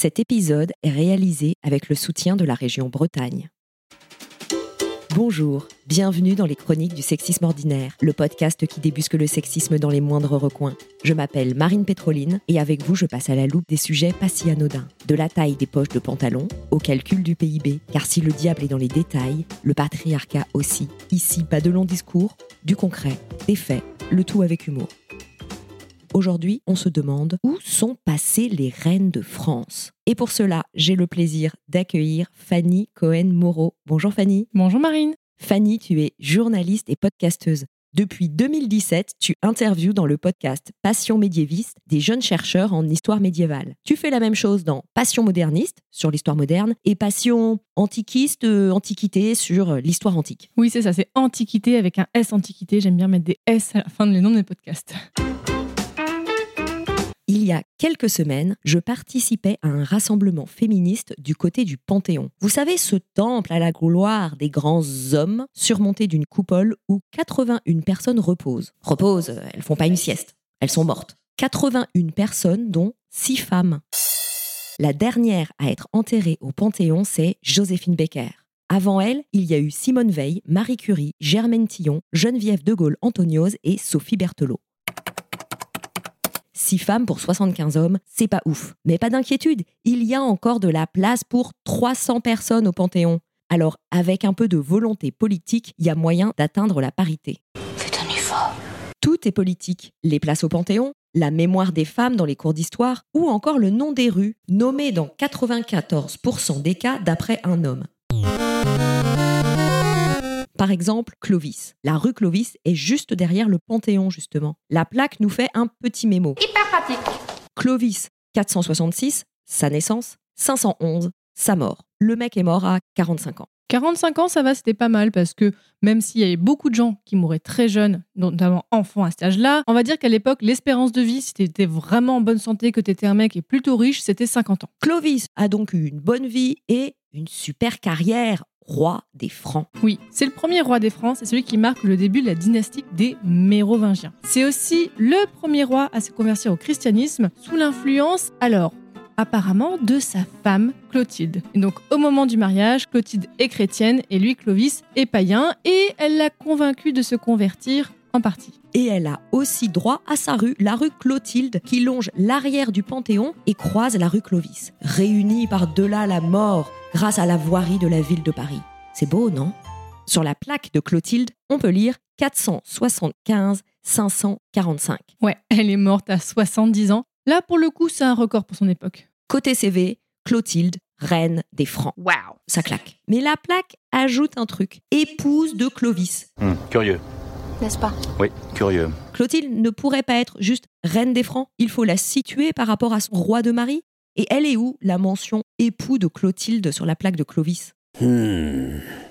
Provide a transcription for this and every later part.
Cet épisode est réalisé avec le soutien de la région Bretagne. Bonjour, bienvenue dans les chroniques du sexisme ordinaire, le podcast qui débusque le sexisme dans les moindres recoins. Je m'appelle Marine Pétroline et avec vous je passe à la loupe des sujets pas si anodins. De la taille des poches de pantalon au calcul du PIB, car si le diable est dans les détails, le patriarcat aussi. Ici, pas de longs discours, du concret, des faits, le tout avec humour. Aujourd'hui, on se demande où sont passées les reines de France. Et pour cela, j'ai le plaisir d'accueillir Fanny Cohen-Moreau. Bonjour Fanny. Bonjour Marine. Fanny, tu es journaliste et podcasteuse. Depuis 2017, tu interviews dans le podcast Passion médiéviste des jeunes chercheurs en histoire médiévale. Tu fais la même chose dans Passion moderniste sur l'histoire moderne et Passion antiquiste, euh, antiquité sur euh, l'histoire antique. Oui, c'est ça, c'est Antiquité avec un S Antiquité. J'aime bien mettre des S à la fin de les noms de mes podcasts. Il y a quelques semaines, je participais à un rassemblement féministe du côté du Panthéon. Vous savez, ce temple à la gloire des grands hommes, surmonté d'une coupole où 81 personnes reposent. Reposent, elles font pas une sieste, elles sont mortes. 81 personnes, dont 6 femmes. La dernière à être enterrée au Panthéon, c'est Joséphine Becker. Avant elle, il y a eu Simone Veil, Marie Curie, Germaine Tillon, Geneviève de Gaulle Antoniose et Sophie Berthelot. 6 femmes pour 75 hommes, c'est pas ouf. Mais pas d'inquiétude, il y a encore de la place pour 300 personnes au Panthéon. Alors, avec un peu de volonté politique, il y a moyen d'atteindre la parité. Tout est politique. Les places au Panthéon, la mémoire des femmes dans les cours d'histoire, ou encore le nom des rues, nommé dans 94% des cas d'après un homme. Par exemple, Clovis. La rue Clovis est juste derrière le Panthéon, justement. La plaque nous fait un petit mémo. Hyper pratique. Clovis, 466, sa naissance, 511, sa mort. Le mec est mort à 45 ans. 45 ans, ça va, c'était pas mal parce que même s'il y avait beaucoup de gens qui mouraient très jeunes, notamment enfants à cet âge-là, on va dire qu'à l'époque, l'espérance de vie, si t'étais vraiment en bonne santé, que t'étais un mec et plutôt riche, c'était 50 ans. Clovis a donc eu une bonne vie et une super carrière, roi des Francs. Oui, c'est le premier roi des Francs, c'est celui qui marque le début de la dynastie des Mérovingiens. C'est aussi le premier roi à se convertir au christianisme sous l'influence, alors, apparemment, de sa femme Clotilde. Et donc, au moment du mariage, Clotilde est chrétienne et lui, Clovis, est païen, et elle l'a convaincu de se convertir en partie. Et elle a aussi droit à sa rue, la rue Clotilde, qui longe l'arrière du Panthéon et croise la rue Clovis, réunie par-delà la mort grâce à la voirie de la ville de Paris. C'est beau, non? Sur la plaque de Clotilde, on peut lire 475 545. Ouais, elle est morte à 70 ans. Là, pour le coup, c'est un record pour son époque. Côté CV, Clotilde, reine des Francs. Waouh. Ça claque. Mais la plaque ajoute un truc. Épouse de Clovis. Hmm, curieux. N'est-ce pas? Oui, curieux. Clotilde ne pourrait pas être juste reine des Francs. Il faut la situer par rapport à son roi de Marie. Et elle est où la mention époux de Clotilde sur la plaque de Clovis?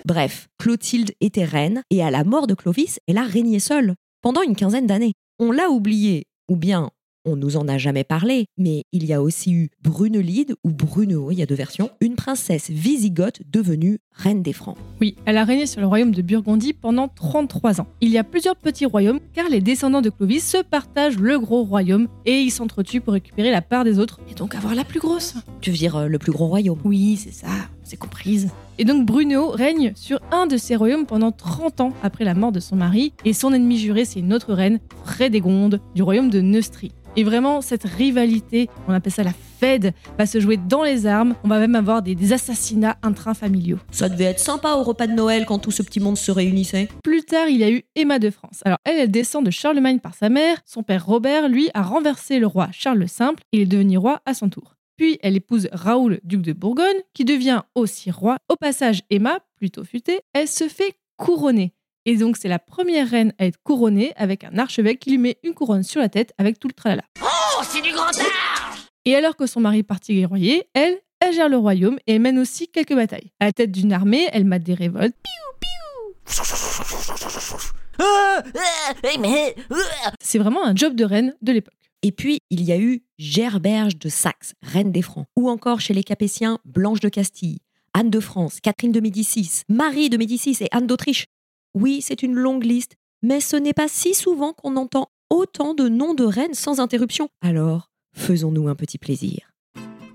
Bref, Clotilde était reine et à la mort de Clovis, elle a régné seule pendant une quinzaine d'années. On l'a oublié, ou bien on nous en a jamais parlé, mais il y a aussi eu Brunelide ou Brunehaut, il y a deux versions, une princesse wisigothe devenue reine des Francs. Oui, elle a régné sur le royaume de Burgondie pendant 33 ans. Il y a plusieurs petits royaumes car les descendants de Clovis se partagent le gros royaume et ils s'entretuent pour récupérer la part des autres et donc avoir la plus grosse. Tu veux dire euh, le plus gros royaume Oui, c'est ça, c'est comprise. Et donc Bruno règne sur un de ces royaumes pendant 30 ans après la mort de son mari et son ennemi juré c'est une autre reine, Frédégonde, du royaume de Neustrie. Et vraiment, cette rivalité, on appelle ça la Fed, va se jouer dans les armes. On va même avoir des, des assassinats intrafamiliaux. Ça devait être sympa au repas de Noël quand tout ce petit monde se réunissait. Plus tard, il y a eu Emma de France. Alors, elle, elle descend de Charlemagne par sa mère. Son père Robert, lui, a renversé le roi Charles le Simple et il est devenu roi à son tour. Puis elle épouse Raoul, duc de Bourgogne, qui devient aussi roi. Au passage, Emma, plutôt futée, elle se fait couronner. Et donc, c'est la première reine à être couronnée avec un archevêque qui lui met une couronne sur la tête avec tout le tralala. Oh, c'est du grand art Et alors que son mari partit guerroyer, elle, elle gère le royaume et mène aussi quelques batailles. À la tête d'une armée, elle mate des révoltes. C'est vraiment un job de reine de l'époque. Et puis, il y a eu Gerberge de Saxe, reine des Francs, ou encore chez les Capétiens, Blanche de Castille, Anne de France, Catherine de Médicis, Marie de Médicis et Anne d'Autriche. Oui, c'est une longue liste, mais ce n'est pas si souvent qu'on entend autant de noms de reines sans interruption. Alors, faisons-nous un petit plaisir.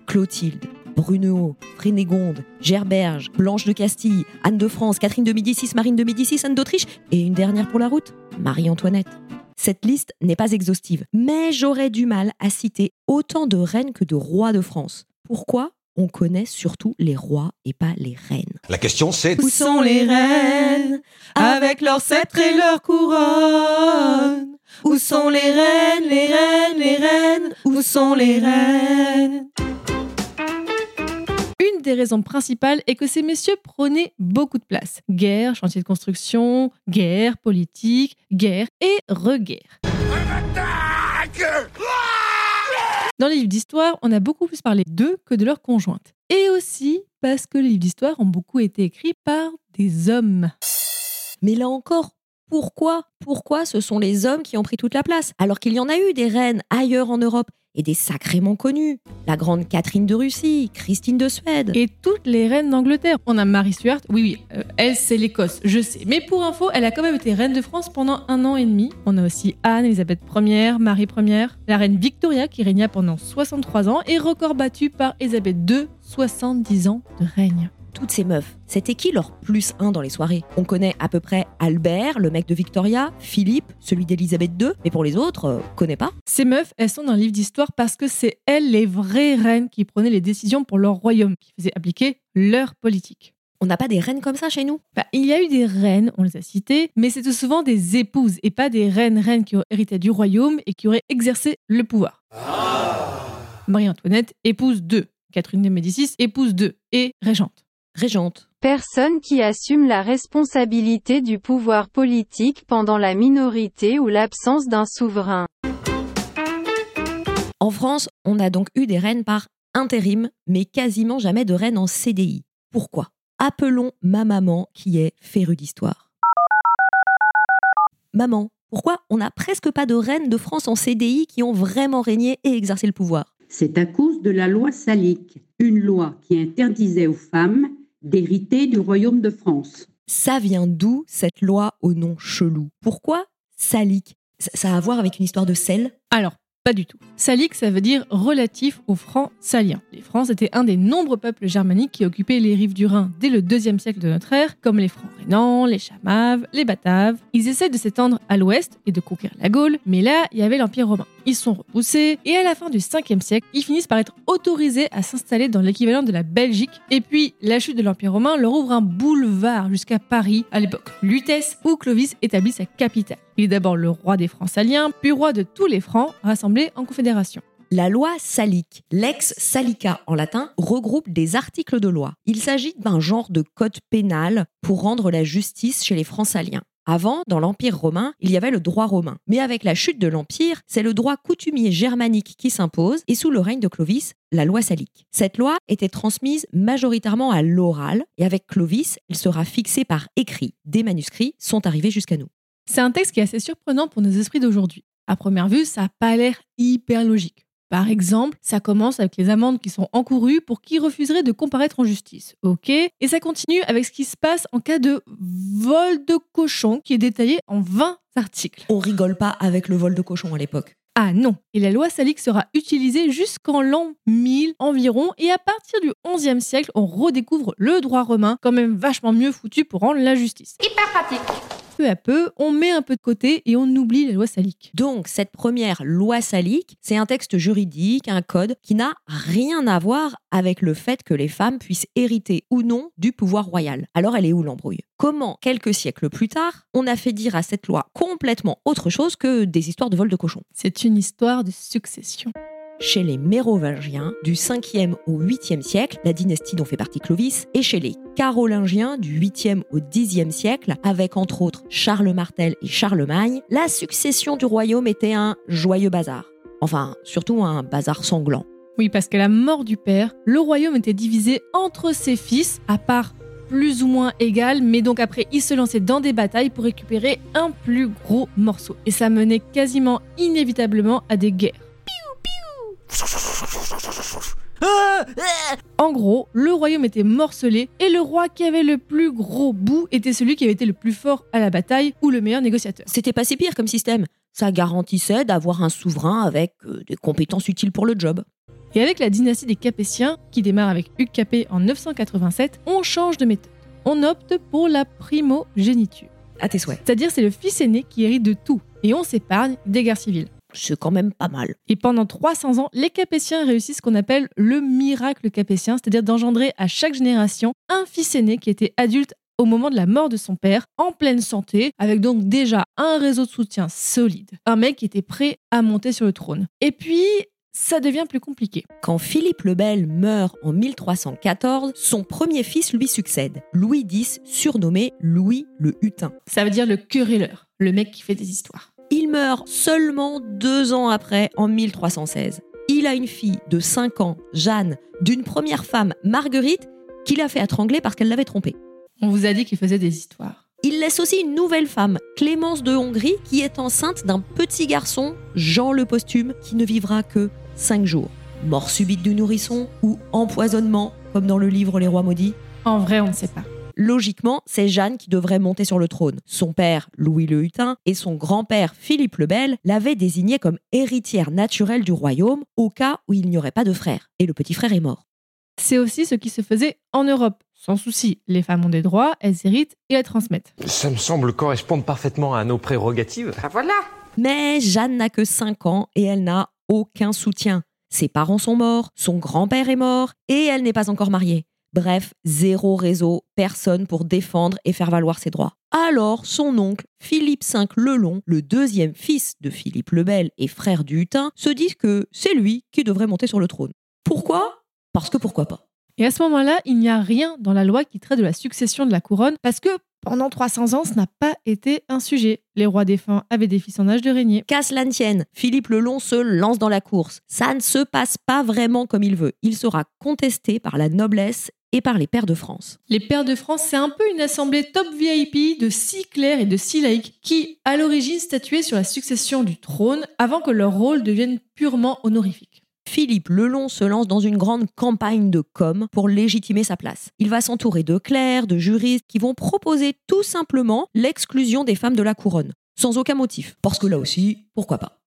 Clotilde, Brunehaut, Frénégonde, Gerberge, Blanche de Castille, Anne de France, Catherine de Médicis, Marine de Médicis, Anne d'Autriche et une dernière pour la route, Marie-Antoinette. Cette liste n'est pas exhaustive, mais j'aurais du mal à citer autant de reines que de rois de France. Pourquoi on connaît surtout les rois et pas les reines? La question c'est Où sont les reines? Avec leurs sceptres et leurs couronnes Où sont les reines, les reines, les reines? Où sont les reines? Une des raisons principales est que ces messieurs prenaient beaucoup de place. Guerre, chantier de construction, guerre, politique, guerre et reguerre. Dans les livres d'histoire, on a beaucoup plus parlé d'eux que de leurs conjointes. Et aussi parce que les livres d'histoire ont beaucoup été écrits par des hommes. Mais là encore, pourquoi Pourquoi ce sont les hommes qui ont pris toute la place Alors qu'il y en a eu des reines ailleurs en Europe et des sacrément connues. La grande Catherine de Russie, Christine de Suède. Et toutes les reines d'Angleterre. On a Marie Stuart, oui, oui, euh, elle c'est l'Écosse, je sais. Mais pour info, elle a quand même été reine de France pendant un an et demi. On a aussi Anne, Elisabeth Ier, Marie Ier, la reine Victoria qui régna pendant 63 ans et record battu par Elisabeth II, 70 ans de règne. Toutes ces meufs, c'était qui leur plus un dans les soirées? On connaît à peu près Albert, le mec de Victoria, Philippe, celui d'Elisabeth II, mais pour les autres, euh, on connaît pas. Ces meufs, elles sont dans le livre d'histoire parce que c'est elles les vraies reines qui prenaient les décisions pour leur royaume, qui faisaient appliquer leur politique. On n'a pas des reines comme ça chez nous? Bah, il y a eu des reines, on les a citées, mais c'était souvent des épouses et pas des reines reines qui auraient hérité du royaume et qui auraient exercé le pouvoir. Marie-Antoinette, épouse de Catherine de Médicis, épouse de et régente. Régente. Personne qui assume la responsabilité du pouvoir politique pendant la minorité ou l'absence d'un souverain. En France, on a donc eu des reines par intérim, mais quasiment jamais de reines en CDI. Pourquoi? Appelons ma maman qui est férue d'histoire. Maman, pourquoi on n'a presque pas de reines de France en CDI qui ont vraiment régné et exercé le pouvoir? C'est à cause de la loi salique, une loi qui interdisait aux femmes d'hériter du royaume de France. Ça vient d'où cette loi au nom chelou? Pourquoi salique ça, ça a à voir avec une histoire de sel? Alors, pas du tout. Salique, ça veut dire relatif aux Francs saliens. Les Francs étaient un des nombreux peuples germaniques qui occupaient les rives du Rhin dès le deuxième siècle de notre ère, comme les Francs rhénans, les Chamaves, les Bataves. Ils essaient de s'étendre à l'ouest et de conquérir la Gaule, mais là, il y avait l'Empire romain. Ils sont repoussés, et à la fin du 5e siècle, ils finissent par être autorisés à s'installer dans l'équivalent de la Belgique. Et puis, la chute de l'Empire romain leur ouvre un boulevard jusqu'à Paris à l'époque. Lutèce, où Clovis établit sa capitale. Il est d'abord le roi des Francs saliens, puis roi de tous les Francs, rassemblés en confédération. La loi salique, lex salica en latin, regroupe des articles de loi. Il s'agit d'un genre de code pénal pour rendre la justice chez les Francs saliens. Avant, dans l'Empire romain, il y avait le droit romain. Mais avec la chute de l'Empire, c'est le droit coutumier germanique qui s'impose et sous le règne de Clovis, la loi salique. Cette loi était transmise majoritairement à l'oral et avec Clovis, elle sera fixée par écrit. Des manuscrits sont arrivés jusqu'à nous. C'est un texte qui est assez surprenant pour nos esprits d'aujourd'hui. À première vue, ça n'a pas l'air hyper logique. Par exemple, ça commence avec les amendes qui sont encourues pour qui refuserait de comparaître en justice. Ok Et ça continue avec ce qui se passe en cas de vol de cochon qui est détaillé en 20 articles. On rigole pas avec le vol de cochon à l'époque. Ah non Et la loi salique sera utilisée jusqu'en l'an 1000 environ, et à partir du 11e siècle, on redécouvre le droit romain, quand même vachement mieux foutu pour rendre la justice. Hyper pratique. Peu à peu, on met un peu de côté et on oublie la loi salique. Donc, cette première loi salique, c'est un texte juridique, un code qui n'a rien à voir avec le fait que les femmes puissent hériter ou non du pouvoir royal. Alors, elle est où l'embrouille? Comment, quelques siècles plus tard, on a fait dire à cette loi complètement autre chose que des histoires de vol de cochon C'est une histoire de succession. Chez les Mérovingiens, du 5e au 8e siècle, la dynastie dont fait partie Clovis, et chez les Carolingiens, du 8e au 10e siècle, avec entre autres Charles Martel et Charlemagne, la succession du royaume était un joyeux bazar. Enfin, surtout un bazar sanglant. Oui, parce qu'à la mort du père, le royaume était divisé entre ses fils, à part plus ou moins égal, mais donc après ils se lançaient dans des batailles pour récupérer un plus gros morceau. Et ça menait quasiment inévitablement à des guerres. En gros, le royaume était morcelé et le roi qui avait le plus gros bout était celui qui avait été le plus fort à la bataille ou le meilleur négociateur. C'était pas si pire comme système. Ça garantissait d'avoir un souverain avec euh, des compétences utiles pour le job. Et avec la dynastie des Capétiens, qui démarre avec Hugues Capet en 987, on change de méthode. On opte pour la primogéniture. À tes souhaits. C'est-à-dire c'est le fils aîné qui hérite de tout et on s'épargne des guerres civiles. C'est quand même pas mal. Et pendant 300 ans, les Capétiens réussissent ce qu'on appelle le miracle capétien, c'est-à-dire d'engendrer à chaque génération un fils aîné qui était adulte au moment de la mort de son père, en pleine santé, avec donc déjà un réseau de soutien solide. Un mec qui était prêt à monter sur le trône. Et puis, ça devient plus compliqué. Quand Philippe le Bel meurt en 1314, son premier fils lui succède, Louis X, surnommé Louis le Hutin. Ça veut dire le querelleur, le mec qui fait des histoires. Il meurt seulement deux ans après, en 1316. Il a une fille de 5 ans, Jeanne, d'une première femme, Marguerite, qu'il a fait étrangler parce qu'elle l'avait trompé. On vous a dit qu'il faisait des histoires. Il laisse aussi une nouvelle femme, Clémence de Hongrie, qui est enceinte d'un petit garçon, Jean le Posthume, qui ne vivra que 5 jours. Mort subite du nourrisson ou empoisonnement, comme dans le livre Les Rois Maudits En vrai, on ne sait pas. Logiquement, c'est Jeanne qui devrait monter sur le trône. Son père, Louis le Hutin, et son grand-père, Philippe le Bel, l'avaient désignée comme héritière naturelle du royaume au cas où il n'y aurait pas de frère. Et le petit frère est mort. C'est aussi ce qui se faisait en Europe. Sans souci, les femmes ont des droits, elles héritent et elles transmettent. Ça me semble correspondre parfaitement à nos prérogatives. Ah voilà. Mais Jeanne n'a que 5 ans et elle n'a aucun soutien. Ses parents sont morts, son grand-père est mort et elle n'est pas encore mariée. Bref, zéro réseau, personne pour défendre et faire valoir ses droits. Alors, son oncle, Philippe V le Long, le deuxième fils de Philippe le Bel et frère du Hutin, se dit que c'est lui qui devrait monter sur le trône. Pourquoi? Parce que pourquoi pas. Et à ce moment-là, il n'y a rien dans la loi qui traite de la succession de la couronne parce que pendant 300 ans, ce n'a pas été un sujet. Les rois défunts avaient des fils en âge de régner. Qu'à cela ne tienne, Philippe le Long se lance dans la course. Ça ne se passe pas vraiment comme il veut. Il sera contesté par la noblesse et par les pairs de France. Les pairs de France, c'est un peu une assemblée top VIP de six clercs et de six laïcs qui, à l'origine, statuaient sur la succession du trône avant que leur rôle devienne purement honorifique. Philippe Lelon se lance dans une grande campagne de com pour légitimer sa place. Il va s'entourer de clercs, de juristes qui vont proposer tout simplement l'exclusion des femmes de la couronne, sans aucun motif. Parce que là aussi, pourquoi pas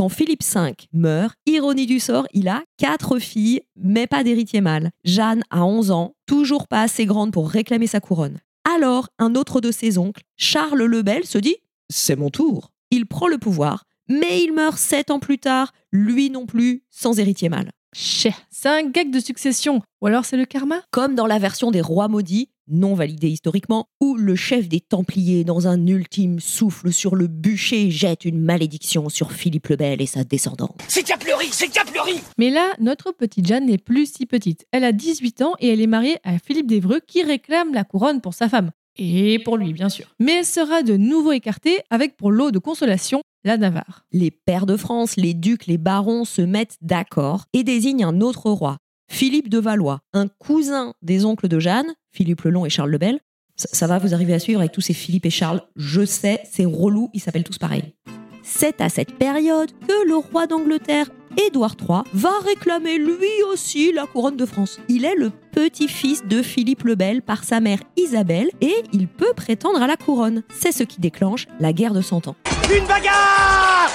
quand Philippe V meurt, ironie du sort, il a quatre filles, mais pas d'héritier mâle. Jeanne a 11 ans, toujours pas assez grande pour réclamer sa couronne. Alors, un autre de ses oncles, Charles le Bel, se dit C'est mon tour. Il prend le pouvoir, mais il meurt sept ans plus tard, lui non plus, sans héritier mâle. C'est un gag de succession. Ou alors c'est le karma? Comme dans la version des Rois maudits, non validée historiquement, où le chef des Templiers, dans un ultime souffle sur le bûcher, jette une malédiction sur Philippe le Bel et sa descendante. C'est Capleuri, c'est Capleuri. Mais là, notre petite Jeanne n'est plus si petite. Elle a 18 ans et elle est mariée à Philippe d'Evreux qui réclame la couronne pour sa femme. Et pour lui, bien sûr. Mais elle sera de nouveau écartée avec pour lot de consolation la Navarre. Les pairs de France, les ducs, les barons se mettent d'accord et désignent un autre roi, Philippe de Valois, un cousin des oncles de Jeanne, Philippe le Long et Charles le Bel. Ça, va, vous arrivez à suivre avec tous ces Philippe et Charles. Je sais, c'est relou, ils s'appellent tous pareil. C'est à cette période que le roi d'Angleterre, Édouard III, va réclamer lui aussi la couronne de France. Il est le petit-fils de Philippe le Bel par sa mère Isabelle et il peut prétendre à la couronne. C'est ce qui déclenche la guerre de Cent Ans. Une bagarre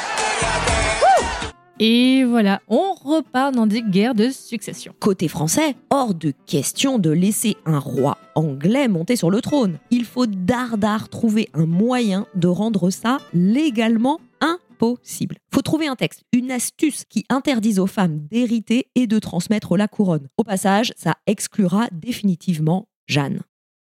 Et voilà, on repart dans des guerres de succession. Côté français, hors de question de laisser un roi anglais monter sur le trône. Il faut dardard trouver un moyen de rendre ça légalement impossible. Faut trouver un texte, une astuce qui interdise aux femmes d'hériter et de transmettre la couronne. Au passage, ça exclura définitivement Jeanne.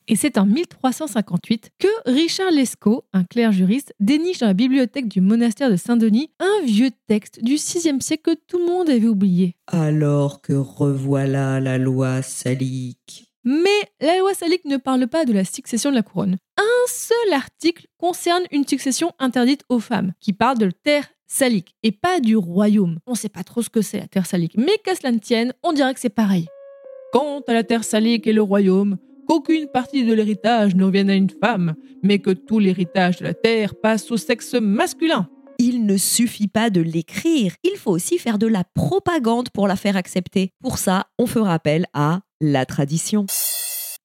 Et c'est en 1358 que Richard Lescaut, un clerc juriste, déniche dans la bibliothèque du monastère de Saint-Denis un vieux texte du VIe siècle que tout le monde avait oublié. Alors que revoilà la loi salique. Mais la loi salique ne parle pas de la succession de la couronne. Un seul article concerne une succession interdite aux femmes, qui parle de terre salique et pas du royaume. On sait pas trop ce que c'est la terre salique, mais qu'à cela ne tienne, on dirait que c'est pareil. Quant à la terre salique et le royaume, qu'aucune partie de l'héritage ne revienne à une femme, mais que tout l'héritage de la terre passe au sexe masculin. Il ne suffit pas de l'écrire, il faut aussi faire de la propagande pour la faire accepter. Pour ça, on fera appel à la tradition.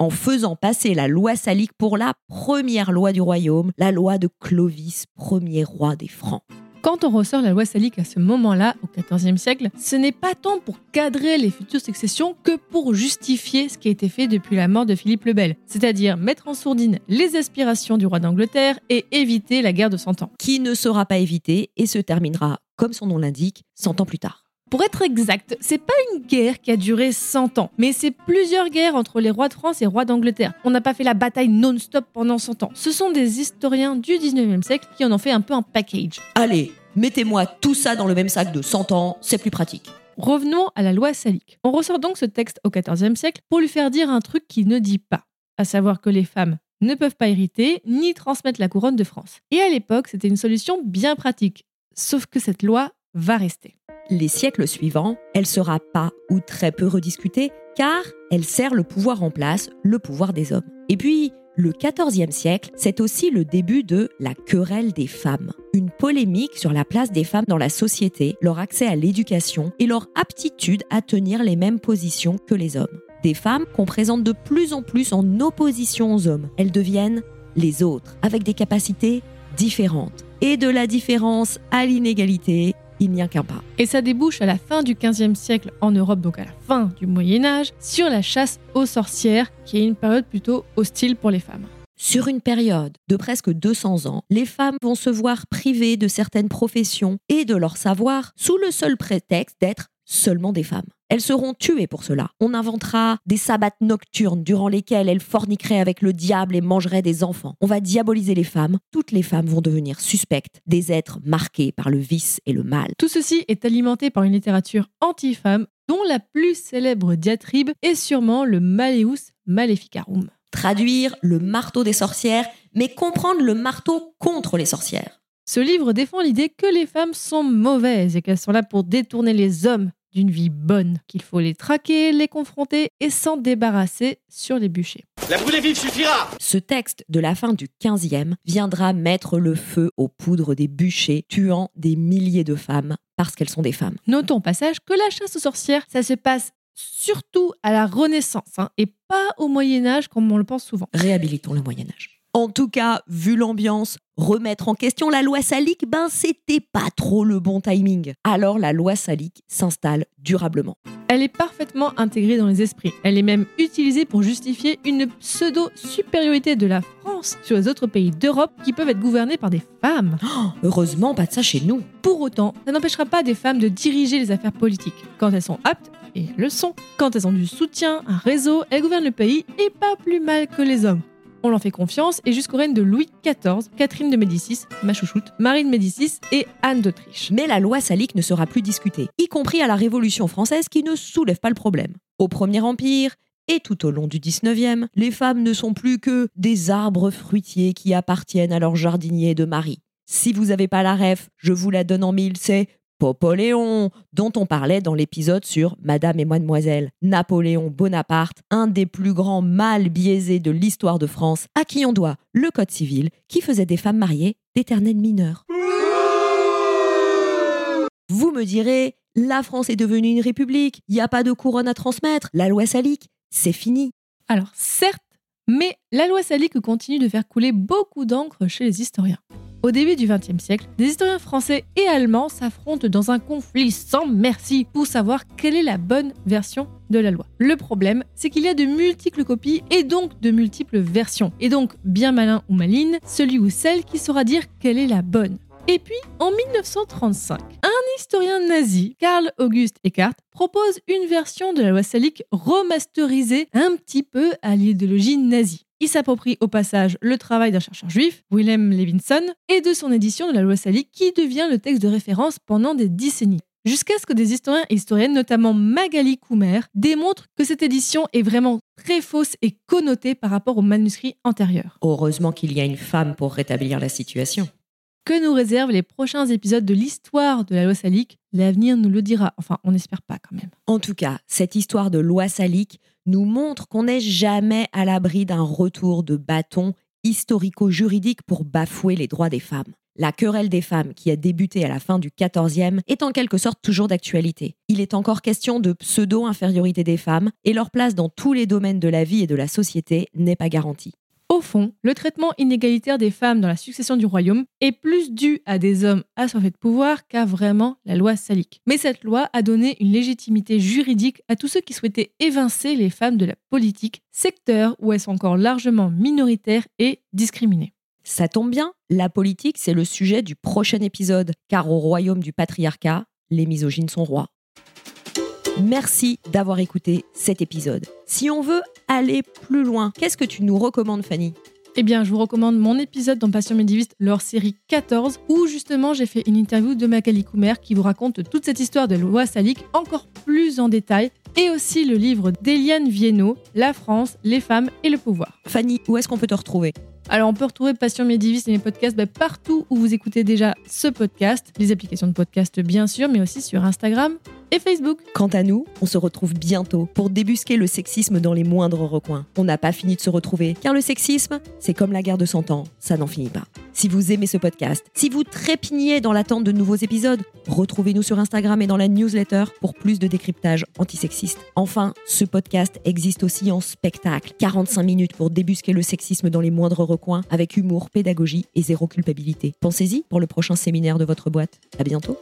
En faisant passer la loi salique pour la première loi du royaume, la loi de Clovis, premier roi des Francs. Quand on ressort la loi salique à ce moment-là, au XIVe siècle, ce n'est pas tant pour cadrer les futures successions que pour justifier ce qui a été fait depuis la mort de Philippe le Bel, c'est-à-dire mettre en sourdine les aspirations du roi d'Angleterre et éviter la guerre de Cent Ans. Qui ne sera pas évitée et se terminera, comme son nom l'indique, 100 ans plus tard. Pour être exact, c'est pas une guerre qui a duré 100 ans, mais c'est plusieurs guerres entre les rois de France et rois d'Angleterre. On n'a pas fait la bataille non-stop pendant 100 ans. Ce sont des historiens du 19e siècle qui en ont fait un peu un package. Allez, mettez-moi tout ça dans le même sac de 100 ans, c'est plus pratique. Revenons à la loi salique. On ressort donc ce texte au XIVe siècle pour lui faire dire un truc qu'il ne dit pas, à savoir que les femmes ne peuvent pas hériter ni transmettre la couronne de France. Et à l'époque, c'était une solution bien pratique. Sauf que cette loi va rester les siècles suivants, elle sera pas ou très peu rediscutée car elle sert le pouvoir en place, le pouvoir des hommes. Et puis, le XIVe siècle, c'est aussi le début de la querelle des femmes. Une polémique sur la place des femmes dans la société, leur accès à l'éducation et leur aptitude à tenir les mêmes positions que les hommes. Des femmes qu'on présente de plus en plus en opposition aux hommes. Elles deviennent les autres, avec des capacités différentes. Et de la différence à l'inégalité, il n'y a qu'un pas. Et ça débouche à la fin du XVe siècle en Europe, donc à la fin du Moyen Âge, sur la chasse aux sorcières, qui est une période plutôt hostile pour les femmes. Sur une période de presque 200 ans, les femmes vont se voir privées de certaines professions et de leur savoir sous le seul prétexte d'être seulement des femmes. Elles seront tuées pour cela. On inventera des sabbats nocturnes durant lesquels elles forniqueraient avec le diable et mangeraient des enfants. On va diaboliser les femmes. Toutes les femmes vont devenir suspectes, des êtres marqués par le vice et le mal. Tout ceci est alimenté par une littérature anti-femme dont la plus célèbre diatribe est sûrement le Maleus Maleficarum. Traduire le marteau des sorcières, mais comprendre le marteau contre les sorcières. Ce livre défend l'idée que les femmes sont mauvaises et qu'elles sont là pour détourner les hommes d'une vie bonne, qu'il faut les traquer, les confronter et s'en débarrasser sur les bûchers. La brûlée vive suffira Ce texte de la fin du 15e viendra mettre le feu aux poudres des bûchers, tuant des milliers de femmes parce qu'elles sont des femmes. Notons au passage que la chasse aux sorcières, ça se passe surtout à la Renaissance hein, et pas au Moyen Âge comme on le pense souvent. Réhabilitons le Moyen Âge. En tout cas, vu l'ambiance, remettre en question la loi salique, ben c'était pas trop le bon timing. Alors la loi salique s'installe durablement. Elle est parfaitement intégrée dans les esprits. Elle est même utilisée pour justifier une pseudo-supériorité de la France sur les autres pays d'Europe qui peuvent être gouvernés par des femmes. Oh, heureusement, pas de ça chez nous. Pour autant, ça n'empêchera pas des femmes de diriger les affaires politiques. Quand elles sont aptes, et elles le sont, quand elles ont du soutien, un réseau, elles gouvernent le pays et pas plus mal que les hommes on leur fait confiance, et jusqu'au règne de Louis XIV, Catherine de Médicis, ma chouchoute, Marie de Médicis et Anne d'Autriche. Mais la loi salique ne sera plus discutée, y compris à la Révolution française qui ne soulève pas le problème. Au Premier Empire, et tout au long du 19e, les femmes ne sont plus que des arbres fruitiers qui appartiennent à leur jardinier de mari. Si vous n'avez pas la ref, je vous la donne en mille, c'est Napoléon, dont on parlait dans l'épisode sur Madame et Mademoiselle. Napoléon Bonaparte, un des plus grands mâles biaisés de l'histoire de France, à qui on doit le Code civil qui faisait des femmes mariées d'éternels mineurs. Vous me direz, la France est devenue une république, il n'y a pas de couronne à transmettre, la loi salique, c'est fini. Alors certes, mais la loi salique continue de faire couler beaucoup d'encre chez les historiens. Au début du XXe siècle, des historiens français et allemands s'affrontent dans un conflit sans merci pour savoir quelle est la bonne version de la loi. Le problème, c'est qu'il y a de multiples copies et donc de multiples versions. Et donc, bien malin ou maline, celui ou celle qui saura dire quelle est la bonne. Et puis, en 1935, un historien nazi, Karl August Eckart, propose une version de la loi salique remasterisée un petit peu à l'idéologie nazie. Il s'approprie au passage le travail d'un chercheur juif, Willem Levinson, et de son édition de la loi salique qui devient le texte de référence pendant des décennies. Jusqu'à ce que des historiens et historiennes, notamment Magali Koumer, démontrent que cette édition est vraiment très fausse et connotée par rapport au manuscrit antérieur. Heureusement qu'il y a une femme pour rétablir la situation. Que nous réservent les prochains épisodes de l'histoire de la loi salique L'avenir nous le dira. Enfin, on n'espère pas quand même. En tout cas, cette histoire de loi salique nous montre qu'on n'est jamais à l'abri d'un retour de bâton historico-juridique pour bafouer les droits des femmes. La querelle des femmes, qui a débuté à la fin du XIVe, est en quelque sorte toujours d'actualité. Il est encore question de pseudo-infériorité des femmes, et leur place dans tous les domaines de la vie et de la société n'est pas garantie. Au fond, le traitement inégalitaire des femmes dans la succession du royaume est plus dû à des hommes assoiffés de pouvoir qu'à vraiment la loi salique. Mais cette loi a donné une légitimité juridique à tous ceux qui souhaitaient évincer les femmes de la politique, secteur où elles sont encore largement minoritaires et discriminées. Ça tombe bien, la politique, c'est le sujet du prochain épisode, car au royaume du patriarcat, les misogynes sont rois. Merci d'avoir écouté cet épisode. Si on veut aller plus loin, qu'est-ce que tu nous recommandes, Fanny? Eh bien, je vous recommande mon épisode dans Passion médiéviste, leur série 14, où justement j'ai fait une interview de Magali Koumer qui vous raconte toute cette histoire de loi salique encore plus en détail, et aussi le livre d'Eliane Viennot, La France, les femmes et le pouvoir. Fanny, où est-ce qu'on peut te retrouver? Alors, on peut retrouver Passion médiéviste et mes podcasts bah, partout où vous écoutez déjà ce podcast, les applications de podcast bien sûr, mais aussi sur Instagram Facebook. Quant à nous, on se retrouve bientôt pour débusquer le sexisme dans les moindres recoins. On n'a pas fini de se retrouver, car le sexisme, c'est comme la guerre de 100 ans, ça n'en finit pas. Si vous aimez ce podcast, si vous trépignez dans l'attente de nouveaux épisodes, retrouvez-nous sur Instagram et dans la newsletter pour plus de décryptage antisexiste. Enfin, ce podcast existe aussi en spectacle. 45 minutes pour débusquer le sexisme dans les moindres recoins avec humour, pédagogie et zéro culpabilité. Pensez-y pour le prochain séminaire de votre boîte. À bientôt.